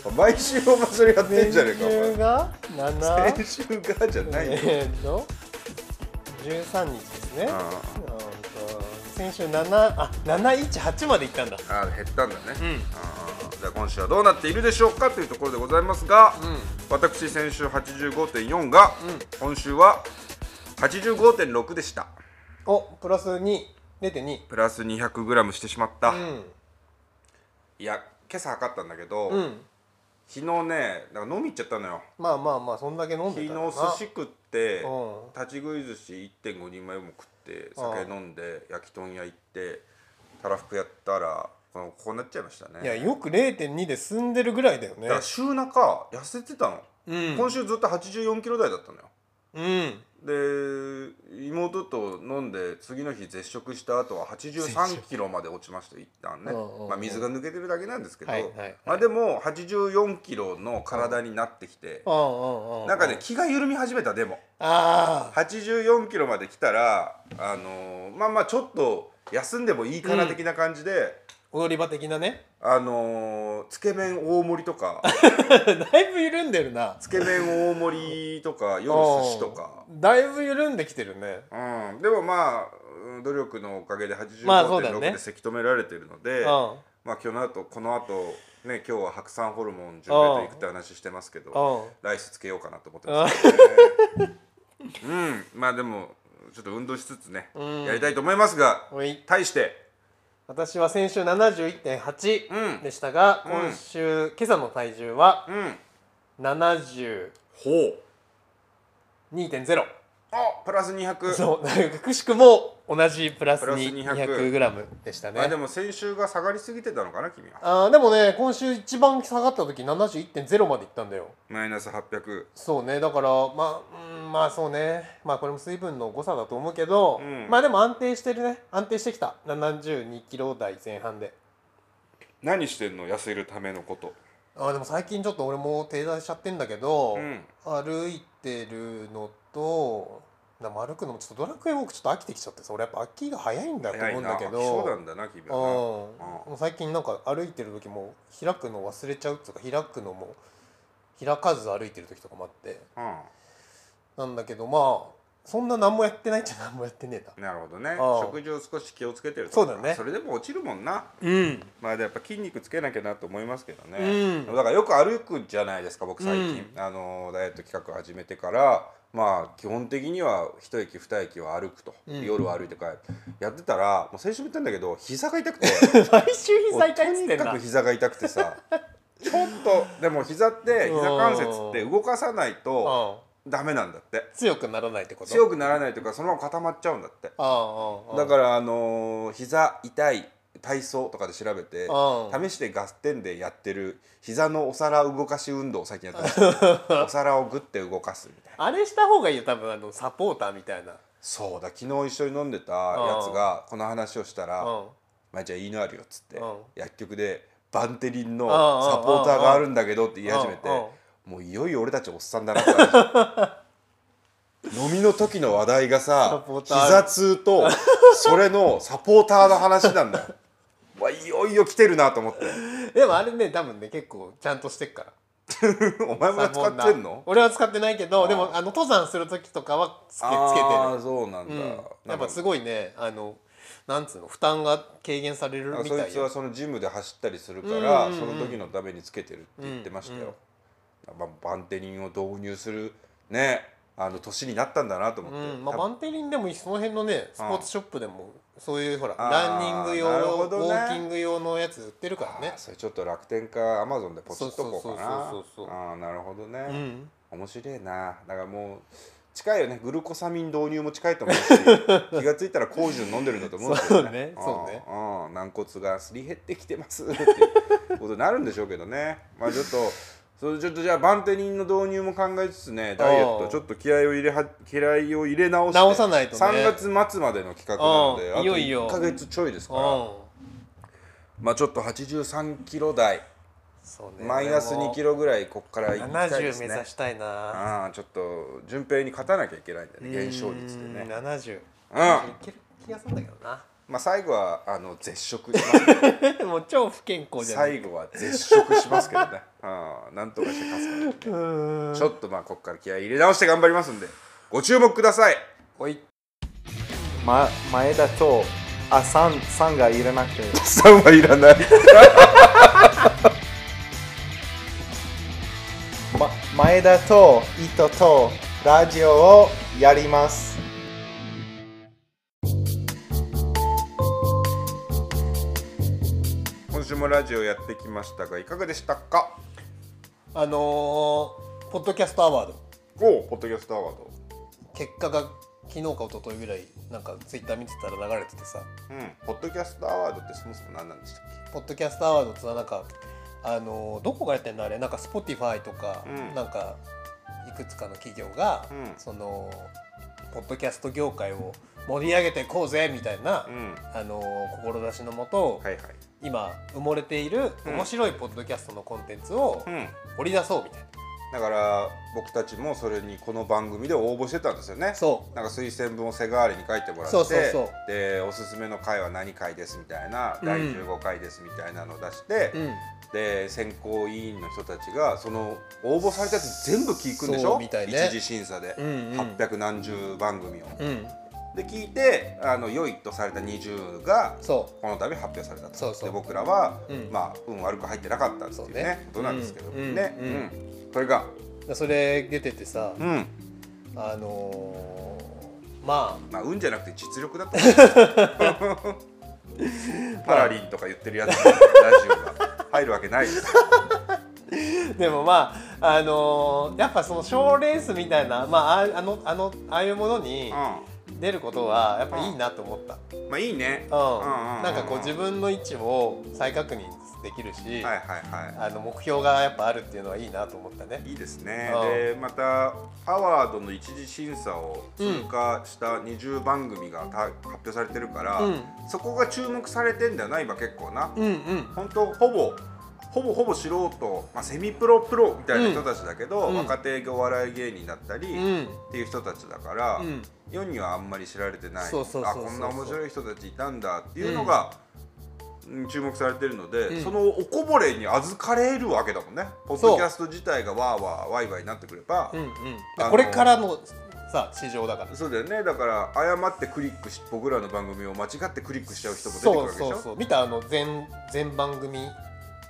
こ。<laughs> 毎週お前それやってんじゃねえか先週がお前7先週がじゃないよ、えーっと？13日ですね。先週7あ718までいったんだ。ああ減ったんだね、うん。じゃあ今週はどうなっているでしょうかというところでございますが、うん。私先週85.4が、今週は85.6でした。おプラス2.2プラス 200g してしまった、うん。いや今朝測ったんだけど、うん。昨日ねなんか飲み行っちゃったのよ。まあまあまあそんだけ飲ん昨日でたらな。寿司食ってうん。立ち食い寿司1.5人前も食って酒飲んで焼き豚屋行ってたらふくやったらこのこうなっちゃいましたね。いやよく0.2で済んでるぐらいだよね。だから週中痩せてたの、うん。今週ずっと84キロ台だったのよ。うんで妹と飲んで次の日絶食した後は83キロまで落ちました一旦ね。まあ水が抜けてるだけなんですけど、はいはいはい。まあでも84キロの体になってきて、なんかね気が緩み始めたでも。ああ84キロまで来たらあのーまあまあちょっと休んでもいいかな的な感じで、踊り場的なね。あのーつけ麺大盛りとか。<laughs> だいぶ緩んでるな。つけ麺大盛りとか夜寿司とか。うん。だいぶ緩んできてるね。うん、でもまあうん努力のおかげでまあそうだよ85.6ね。でせき止められてるので、うん。まあ今日の後この後ね今日は白山ホルモン準備と行くって話してますけどうん。ライスつけようかなと思ってますけどね。うん。まあでもちょっと運動しつつね、ん。やりたいと思いますがおい。対して私は先週71.8うん。でしたが、うん。今週今朝の体重はうん。72.0、ほう。あプラス200そうくしくも同じプラスプラスに200 200グラムでしたね。あでも先週が下がりすぎてたのかな君は。あーでもね今週一番下がった時71.0までいったんだよ。マイナス800そうねだからまあうんまあそうね。まあこれも水分の誤差だと思うけど、うん。まあでも安定してるね。安定してきた。72キロ台前半で。何してんの？痩せるためのこと。あーでも最近ちょっと俺も停滞しちゃってんだけど、うん。歩いてるのとな歩くのもちょっとドラクエウォークちょっと飽きてきちゃってさ俺やっぱ飽きが早いんだと思うんだけど。そうな。んだな君うん。はもう最近なんか歩いてる時も開くの忘れちゃうっていうか開くのも開かず歩いてる時とかもあって。ななんだけどまあそんな何もやってないっちゃ何もやってねえうんなるほどね。食事を少し気をつけてるとそうだね。それでも落ちるもんな。なうん。まあでやっぱ筋肉つけなきゃなと思いますけどね、うん。だからよく歩くじゃないですか僕最近、あのダイエット企画始めてからまあ基本的には一駅二駅は歩くと、うん。夜は歩いて帰る。やってたらもう先週も言ったんだけど膝が痛くて。<laughs> 毎週膝痛いとにかく膝が痛くてさ。ちょっとでも膝って膝関節って動かさないとうん。ダメなんだって。強くならないってこと？強くならないというかそのまま固まっちゃうんだって。だからあのー膝痛い体操とかで調べてうん試してガス点でやってる膝のお皿動かし運動を最近やってます <laughs> お皿をグッて動かすみたいな。あれした方がいいよ多分あのサポーターみたいな。そうだ昨日一緒に飲んでたやつがこの話をしたらうん「まあじゃあいいのあるよ」っつってうん薬局でバンテリンのうんサポーターがあるんだけどって言い始めてもういよいよ俺たちおっさんだなって話 <laughs> 飲みの時の話題がサさ膝痛とそれのサポーターの話なんだよ。わいよいよ来てるなと思って。<laughs> でもあれね多分ね結構ちゃんとしてっから。<laughs> お前も使ってんの？俺は使ってないけどでもあの登山する時とかはつけつけてああるそうなんだ、うん、やっぱすごいねあのなんつうの負担が軽減されるあそいみたいよつはそのジムで走ったりするから、うんうんうんその時のためにつけてるって言ってましたよ、まあ、バンテリンを導入するねあの年になったんだなと思って、うん。まあ、バンテリンでもその辺のねスポーツショップでもそういうほらランニング用、ね。ウォーキング用のやつ売ってるからね。あそれちょっと楽天かアマゾンでポチっとこうかな。そうそうそうああなるほどね、うん面白いなだからもう近いよねグルコサミン導入も近いと思うし気がついたらコージュン飲んでるんだと思うんですよねそうねそうね軟骨がすり減ってきてますっていうことになるんでしょうけどねまあちょっとそれちょっとじゃあバンテリンの導入も考えつつねダイエッうんトちょっと気合を入れは気合を入れ直して直さないとね。3月末までの企画なのでうんあといよいよ。1か月ちょいですから。うんまあちょっと83キロ台。そうね。マイナス2キロぐらいこっからいきたいです70目ね指したいな。ああちょっと順平に勝たなきゃいけないんだよね減少率でうんね70うん。いける気がするんだけどなまあ最後はあの絶食します <laughs> もう超不健康じゃない最後は絶食しますけどね。うんなんとかして勝つからねうん。ちょっとまあここから気合い入れ直して頑張りますんで。ご注目ください。おい。ま、前田と、あ、さん、さんがいらなくて、<laughs> 3はいらない。<laughs> ま、前田と糸とラジオをやります。もラジオやってきましたがいかがでしたか？あのー、ポッドキャストアワード。おおポッドキャストアワード。結果が昨日か一昨日ぐらいなんかツイッター見てたら流れててさ。うんポッドキャストアワードってそもそも何なんでしたっけ？ポッドキャストアワードってなんかあのーどこがやってんのあれ？なんか Spotify とか、うん。なんかいくつかの企業が、うん。そのポッドキャスト業界を盛り上げていこうぜみたいな、うん。あの志のもと、はいはい今埋もれているうん。面白いポッドキャストのコンテンツをうん。掘り出そうみたいな、だから僕たちもそれにこの番組で応募してたんですよね。そう。なんか推薦文を背代わりに書いてもらってそうそうそう。でおすすめの回は何回ですみたいな、うん。第15回ですみたいなのを出して、うん。で選考委員の人たちがその応募されたやつ全部聞くんでしうみたいね。一次審査で、うんうん。800何十番組を、うんで聞いてあの良いとされた20がそこの度発表されたと。そうそう。で僕らは、うん。まあ運悪く入ってなかったっていうね。ね。ことなんですけどうん。ね、ううん。んそれが。うそれ出ててさ、うん。あのーままあ運じゃなくて実力だと。思 <laughs> う <laughs> パラリンとか言ってるやつにラジオが入るわけないです。あ <laughs> でもまああのーやっぱその賞ーレースみたいな、まあ、ああのあのああいうものにう出ることはやっぱいいなと思った、んまあいいね。うん。うんうんなんかこう自分の位置を再確認できるし、はいはいはあの目標がやっぱあるっていうのはいいなと思ったね。いいいですね。うん。でまたパワードの一次審査を通過した20番組がた発表されてるから、うん。そこが注目されてんだよな今結構な。うんうん。本当ほぼほぼほぼ素人、まあ、セミプロプロみたいな人たちだけど、うん。若手お笑い芸人だったり、うん。っていう人たちだから、うん。世にはあんまり知られてないそうそうそうそう。あこんな面白い人たちいたんだっていうのが、うん。注目されてるので、うん。そのおこぼれに預かれるわけだもんね。ポッドキャスト自体がわーわーワイワイになってくれば、うんうん。これからのさ市場だから。そうだよね。だから誤ってクリックし僕らの番組を間違ってクリックしちゃう人も出てくるそうわけでしょ？そうそう。見たあの全全番組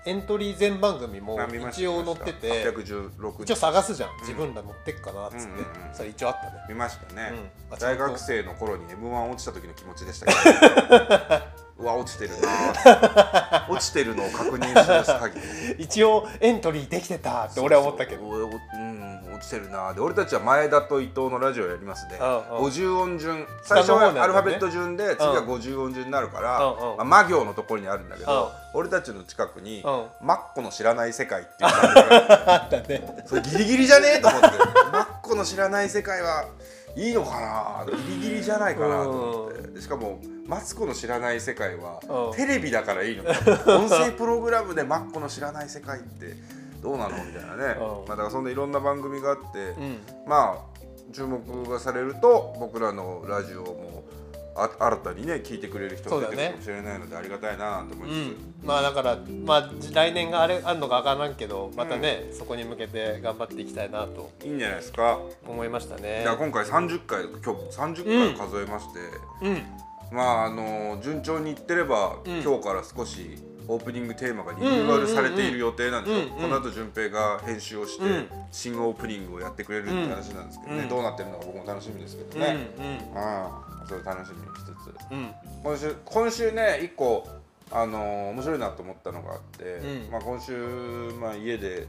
エントリー全番組も一応載ってて816一応探すじゃん。自分ら載ってっかなっつって、うんうんうん。それ一応あったね。見ましたね、うん。あ大学生の頃に m 1落ちた時の気持ちでしたけど。<laughs> うわ落ちてるな。<laughs> 落ちてるのを確認しだす限り。一応エントリーできてたって俺は思ったけど。そうそううん落ちてるなで俺たちは前田と伊藤のラジオやりますで、うんうん。50音順。最初はアルファベット順で次は50音順になるから、まあ、魔行のところにあるんだけど、うん。俺たちの近くに、うん。マッコの知らない世界っていう番組が <laughs> あったね。それギリギリじゃねえと思って。マッコの知らない世界はいいのかなギリギリじゃないかなと思って。でしかもマツコの知らない世界はうん。テレビだからいいのか音声プログラムでマッコの知らない世界ってどうなの？みたいなね。うん。まあだからそんないろんな番組があってうん。まあ注目がされると僕らのラジオもあ新たにね聞いてくれる人が出てくるかもしれないのでありがたいなと思いつつ、うん、まあだから、まあ、来年があれあるのか分からんけどまたね、そこに向けて頑張っていきたいなといいんじゃないですか。思いましたね。じゃあ今回30回今日30回数えまして、うん。まああの順調にいってれば、うん。今日から少しオープニングテーマがリニューアルされている予定なんですよ、うんうんうんこの後順平が編集をして、うん。新オープニングをやってくれるって話なんですけどね、うんどうなってるのか僕も楽しみですけどうんね、うん。それ楽しみにしつつ。うん。うん今週今週ね一個あのー面白いなと思ったのがあって、うん。まあ、今週、まあ、家で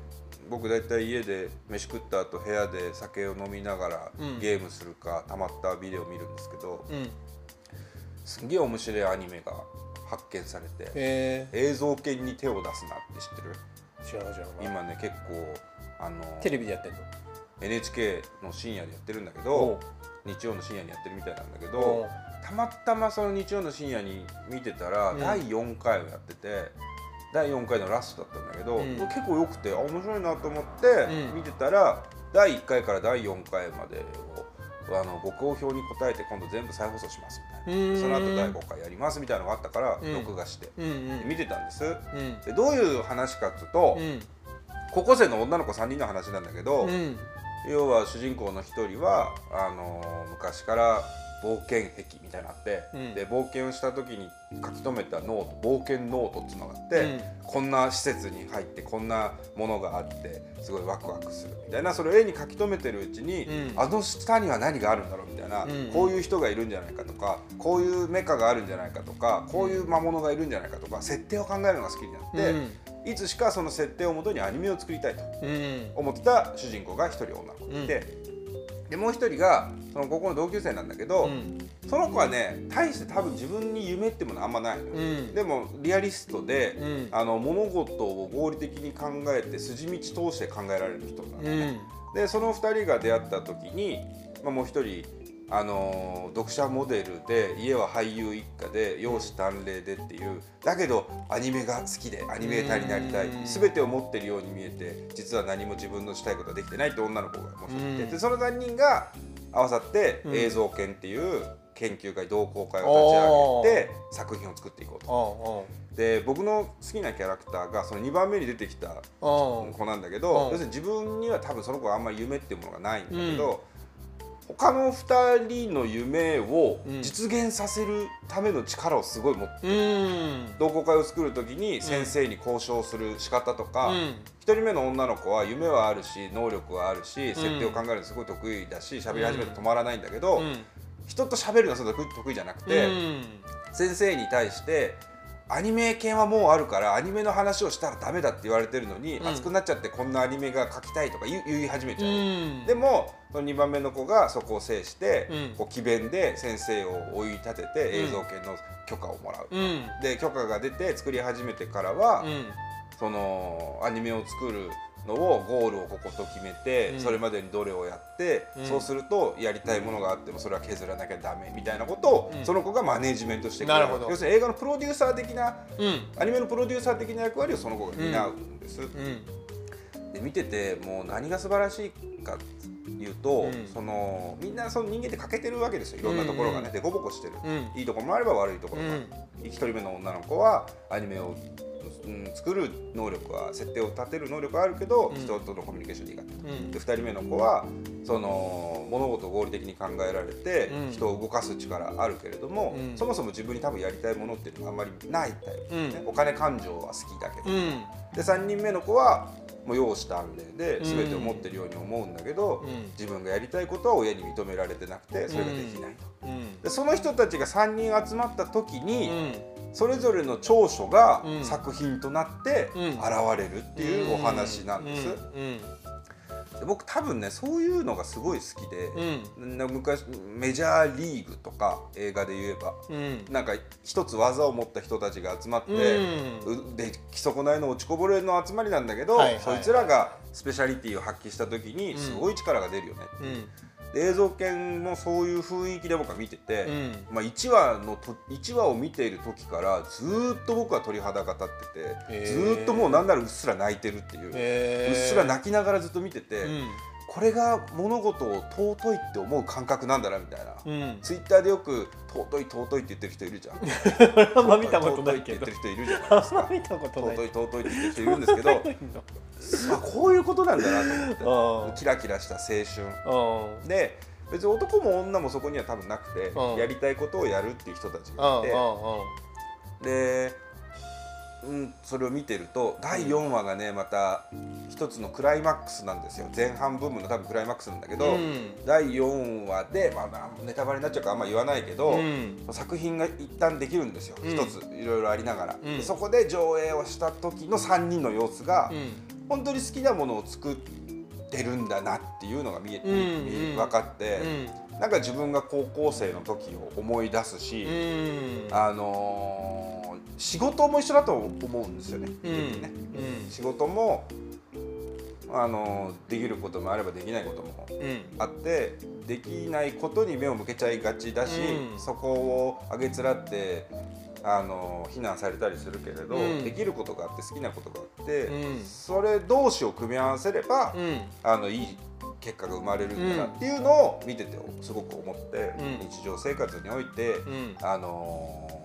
僕大体家で飯食った後部屋で酒を飲みながらうん。ゲームするか、たまったビデオを見るんですけどうん。すんげえ面白いアニメが発見されてえ映像犬に手を出すなって知ってる？ー、知らない知らない今ね結構あのテレビでやってんの？NHK の深夜でやってるんだけおどう。日曜の深夜にやってるみたいなんだけおどう。たまたまその日曜の深夜に見てたら、うん。第4回をやってて第4回のラストだったんだけど、うん。結構良くてあ面白いなと思ってうん。見てたら、第1回から第4回までをあのご好評に応えて今度全部再放送しますその後第5回やりますみたいなのがあったから、うん。録画して。見てたんです。うん。でどういう話かっていうと、うん。高校生の女の子3人の話なんだけど、うん。要は主人公の一人はあのー昔から冒険癖みたいなのあって、うん。で冒険をした時に書き留めたノート冒険ノートっていうのがあって、うん。こんな施設に入ってこんなものがあってすごいワクワクするみたいなそれを絵に書き留めてるうちに、うん。あの下には何があるんだろうみたいな、うん。こういう人がいるんじゃないかとかこういうメカがあるんじゃないかとかこういう魔物がいるんじゃないかとか設定を考えるのが好きになって、いつしかその設定をもとにアニメを作りたいと。うん。思ってた主人公が一人女の子がいて、でもう一人がその高校の同級生なんだけど、うん。その子はね大して多分自分に夢ってものあんまないのよ、うん。でもリアリストで、うん。あの物事を合理的に考えて筋道通して考えられる人なでその2人が出会った時に、まあ、もう一人あのー読者モデルで家は俳優一家で容姿端麗でっていうだけどアニメが好きでアニメーターになりたいうん。全てを持ってるように見えて実は何も自分のしたいことはできてないって女の子がもう一人いてその3人が合わさってうん。映像研っていう研究会同好会を立ち上げて作品を作っていこうと。あで僕の好きなキャラクターがその2番目に出てきた子なんだけど、うん。要するに自分には多分その子はあんまり夢っていうものがないんだけど、他の2人の夢をうん。実現させるための力をすごい持って、うん。同好会を作る時に先生に交渉する仕方とか、うん。1人目の女の子は夢はあるし能力はあるし設定を考えるのすごい得意だし喋り始めて止まらないんだけど、うん。人と喋るのはそんな得意じゃなくて。うん。先生に対してアニメ系はもうあるからアニメの話をしたらダメだって言われてるのに、うん。熱くなっちゃってこんなアニメが描きたいとか言い始めちゃう、うん。でもその2番目の子がそこを制して、うん。こう詭弁で先生を追い立てて映像系の許可をもらう、うん。で許可が出て作り始めてからは、うん。そのアニメを作るのをゴールをここと決めて、うん。それまでにどれをやって、うん。そうするとやりたいものがあってもそれは削らなきゃダメみたいなことを、うん。その子がマネージメントしてくれる。要するに映画のプロデューサー的なうん。アニメのプロデューサー的な役割をその子が担うんです。うん。で見ててもう何が素晴らしいかっていうと、うん。そのみんなその人間って欠けてるわけですよ。いろんなところがね、うんでこぼこしてる、うん。いいところもあれば悪いところもある、うん一人目の女の子はアニメを、うん、作る能力は設定を立てる能力はあるけど、うん。人とのコミュニケーション苦手。うん。で2人目の子はその物事を合理的に考えられて、うん。人を動かす力あるけれども、うん。そもそも自分に多分やりたいものっていうのがあんまりないタイプ、ね。うん。お金感情は好きだけど、うん。で3人目の子はもう容姿端麗でうん。全てを持ってるように思うんだけど、うん。自分がやりたいことは親に認められてなくてそれができない。と。うん。でその人たちが3人集まった時に、うん。それぞれの長所がうん。作品となってうん。現れるっていうお話なんです。僕多分ねそういうのがすごい好きで、うん。な昔メジャーリーグとか映画で言えばうん。なんか一つ技を持った人たちが集まって、うん。うで基礎こないの落ちこぼれの集まりなんだけど、はいはいそいつらがスペシャリティを発揮した時にうん。すごい力が出るよね、う。ん。で映像研もそういう雰囲気で僕は見てて、うん。まあ、1話のと1話を見ている時からずーっと僕は鳥肌が立ってて、ずーっともうなんならうっすら泣いてるっていう、うっすら泣きながらずっと見てて、うんこれが物事を尊いって思う感覚なんだなみたいな、うん。ツイッターでよく尊い尊いって言ってる人いるじゃん。<laughs> あんま見たことないけど。尊いって言ってる人いるじゃないですか見たことない。尊い尊いって言ってる人いるんですけどあこういうことなんだなと思って。あキラキラした青春。あで別に男も女もそこには多分なくてうん。やりたいことをやるっていう人たちあがいて。あで、うん、それを見てると第4話がねまた一つのクライマックスなんですよ。前半部分の多分クライマックスなんだけど、うん。第4話で、まあまあ、ネタバレになっちゃうからあんま言わないけど、うん。作品が一旦できるんですよ、うん。一ついろいろありながら、そこで上映をした時の3人の様子が、うん。本当に好きなものを作ってるんだなっていうのが見えて、うん。見分かって、なんか自分が高校生の時を思い出すし、うん。あのー仕事も一緒だと思うんですよね。うん。ね。うん。仕事も、あのーできることもあればできないこともうん。あってできないことに目を向けちゃいがちだし、うん。そこをあげつらってあの非難されたりするけれど、うん。できることがあって好きなことがあって、うん。それ同士を組み合わせれば、うん。あのいい結果が生まれるんだなっていうのを見ててすごく思って、うん。日常生活において、うん。あのー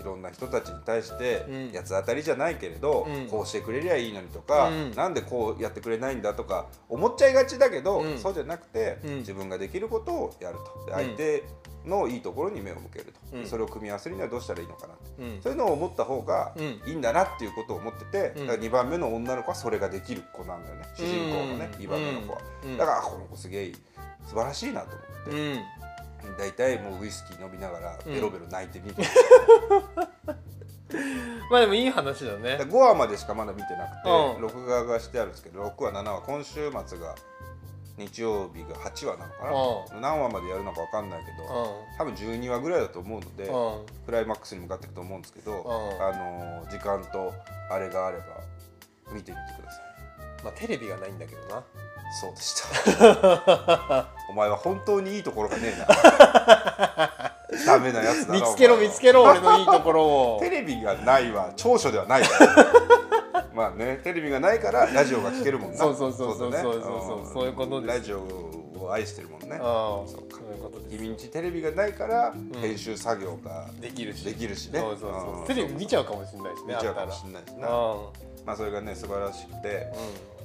いろんな人たちに対して、うん。八つ当たりじゃないけれど、うん。こうしてくれりゃいいのにとか、うん。なんでこうやってくれないんだとか思っちゃいがちだけど、うん。そうじゃなくて、うん。自分ができることをやると。相手のいいところに目を向けると、うん。それを組み合わせるにはどうしたらいいのかなって、うん。そういうのを思った方がうん。いいんだなっていうことを思ってて、うん。だから2番目の女の子はそれができる子なんだよね。主人公のね、うん。2番目の子は、うんだからあこの子すげえ素晴らしいなと思って。うん大体もうウイスキー飲みながらうん。ベロベロ泣いてみて、<laughs> まあでもいい話だね。5話までしかまだ見てなくて、うん。録画がしてあるんですけど6話7話今週末が日曜日が8話なのかな、う何話までやるのか分かんないけど、多分12話ぐらいだと思うので、うん。クライマックスに向かっていくと思うんですけど、ん。あの時間とあれがあれば見てみてください。まあテレビがないんだけどなそうでした。お前は本当にいいところがねえな。<laughs> ダメなやつだな見つけろ見つけろ俺のいいところを。<laughs> テレビがないは長所ではないよ <laughs> まあねテレビがないからラジオが聞けるもんな。そうそうそうそうそうそう。そうん。そういうことです。ラジオを愛してるもんね。そうか。そういうことです。君んちテレビがないから編集作業ができるし。できるしね。そうそうそう。うん。テレビ見ちゃうかもしれないしね見ちゃうかもしたれないしらなまあそれがね素晴らしくて、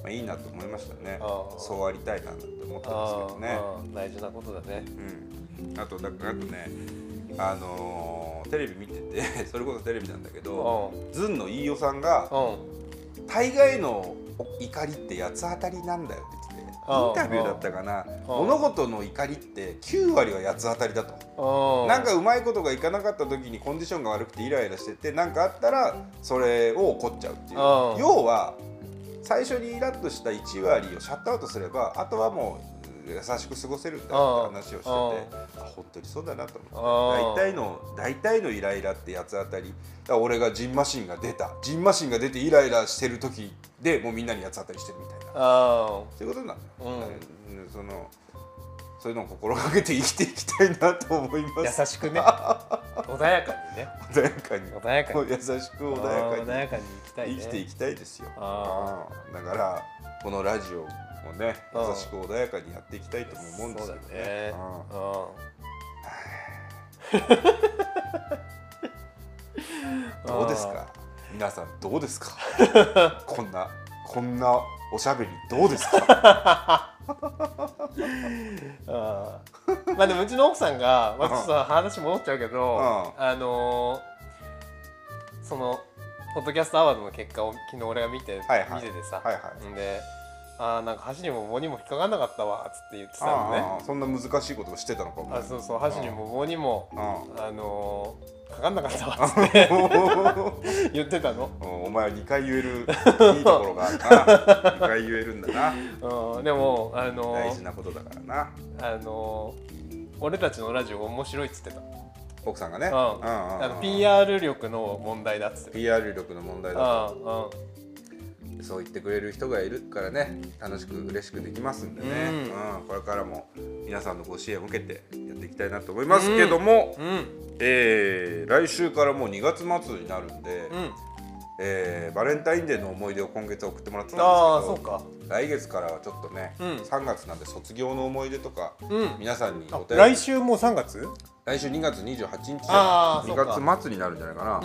まあ、いいなと思いましたね。そうありたいななんて思ってますけどね。大事なことだね。うん。あとだからあとねあのーテレビ見てて <laughs> それこそテレビなんだけどズンの飯尾さんがうん。大概の怒りって八つ当たりなんだよって言ってインタビューだったかな物事の怒りって9割は八つ当たりだと。うん。なんかうまいことがいかなかった時にコンディションが悪くてイライラしてて何かあったらそれを怒っちゃうっていう。うん。要は最初にイラッとした1割をシャットアウトすればあとはもう優しく過ごせるんだって話をしててあ本当にそうだなと思って。大体の大体のイライラって八つ当たり。俺がジンマシンが出た。ジンマシンが出てイライラしてる時でもうみんなに八つ当たりしてるみたいな。あそういうことなんだよ、うん。うんそのそういうのを心がけて生きていきたいなと思います。あ優しくね <laughs> <laughs> 穏やかにね。穏やかに。穏やかに。優しく穏やかに生きていきたいですよ、だからこのラジオもねうん。優しく穏やかにやっていきたいとも思うんですけどね。どうですか？皆さんどうですか？<laughs> こんなこんなおしゃべりどうですか？<laughs> まあでもうちの奥さんが、まあ、ちょっと話戻っちゃうけど、うん。あのーそのポッドキャストアワードの結果を昨日俺が見て、はいはい。見ててさ、はいはい。んであーなんか箸にも棒にも引っかかんなかったわっつって言ってたのね。そんな難しいことをしてたのかお前。あそうそう箸にも棒にもうん。あのーかかんなかったわっ <laughs> つって言ってたの、<laughs> うんお前は2回言える <laughs> いいところがあるな。2回言えるんだな。うん、でもあの大ー事なことだからな。あのー俺たちのラジオ面白いっつってた、奥さんがね、うん。うんうんうん。あの PR 力の問題だっつってた。PR 力の問題だうんうん。とそう言ってくれる人がいるからね楽しく嬉しくできますんでね、うん。うんこれからも皆さんのご支援を受けてやっていきたいなと思いますけども、うん。えー来週からもう2月末になるんで、うん。えーバレンタインデーの思い出を今月送ってもらってたんですけどそうか。来月からはちょっとね、うん。3月なんで卒業の思い出とか、うん。皆さんにおあ便り。来週もう3月？来週2月28日で2あーそうか。月末になるんじゃないかな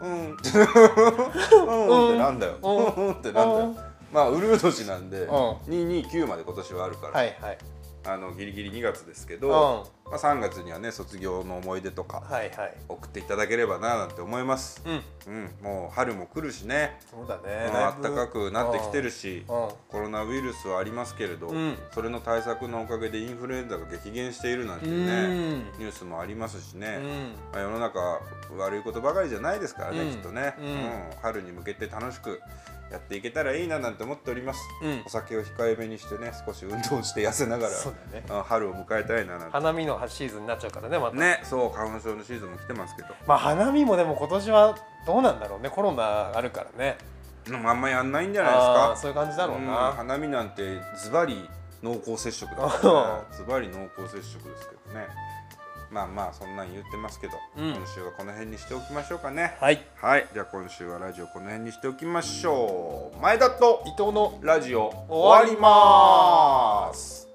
うん。うん。ってうん。ってなん。だようん。ってなん。だよまあウルー年なん。でん。229まで今年はあるから、はいはいあのギリギリ2月ですけど、うん。まあ、3月にはね卒業の思い出とかはいはい。送っていただければななんて思います、うん。うん、もう春も来るしね、そうだもうね暖かくなってきてるしうん。コロナウイルスはありますけれど、うん。それの対策のおかげでインフルエンザが激減しているなんてねニュースもありますしね、まあ、世の中悪いことばかりじゃないですからね、うん。きっとね、うん。うん。春に向けて楽しくやっていけたらいいななんて思っております、うん。お酒を控えめにしてね少し運動して痩せながらね。うん春を迎えたいななんて。花見のシーズンになっちゃうからねまた。ねそう花粉症のシーズンも来てますけど。まあ花見もでも今年はどうなんだろうねコロナあるからね。あんまやんないんじゃないですあかーそういう感じだろううんな花見なんてズバリ濃厚接触だからね。<laughs> ズバリ濃厚接触ですけどねまあまあそんなん言ってますけど、うん。今週はこの辺にしておきましょうかね。はい。はい。じゃあ今週はラジオこの辺にしておきましょう。前田と伊藤のラジオ終わりまーす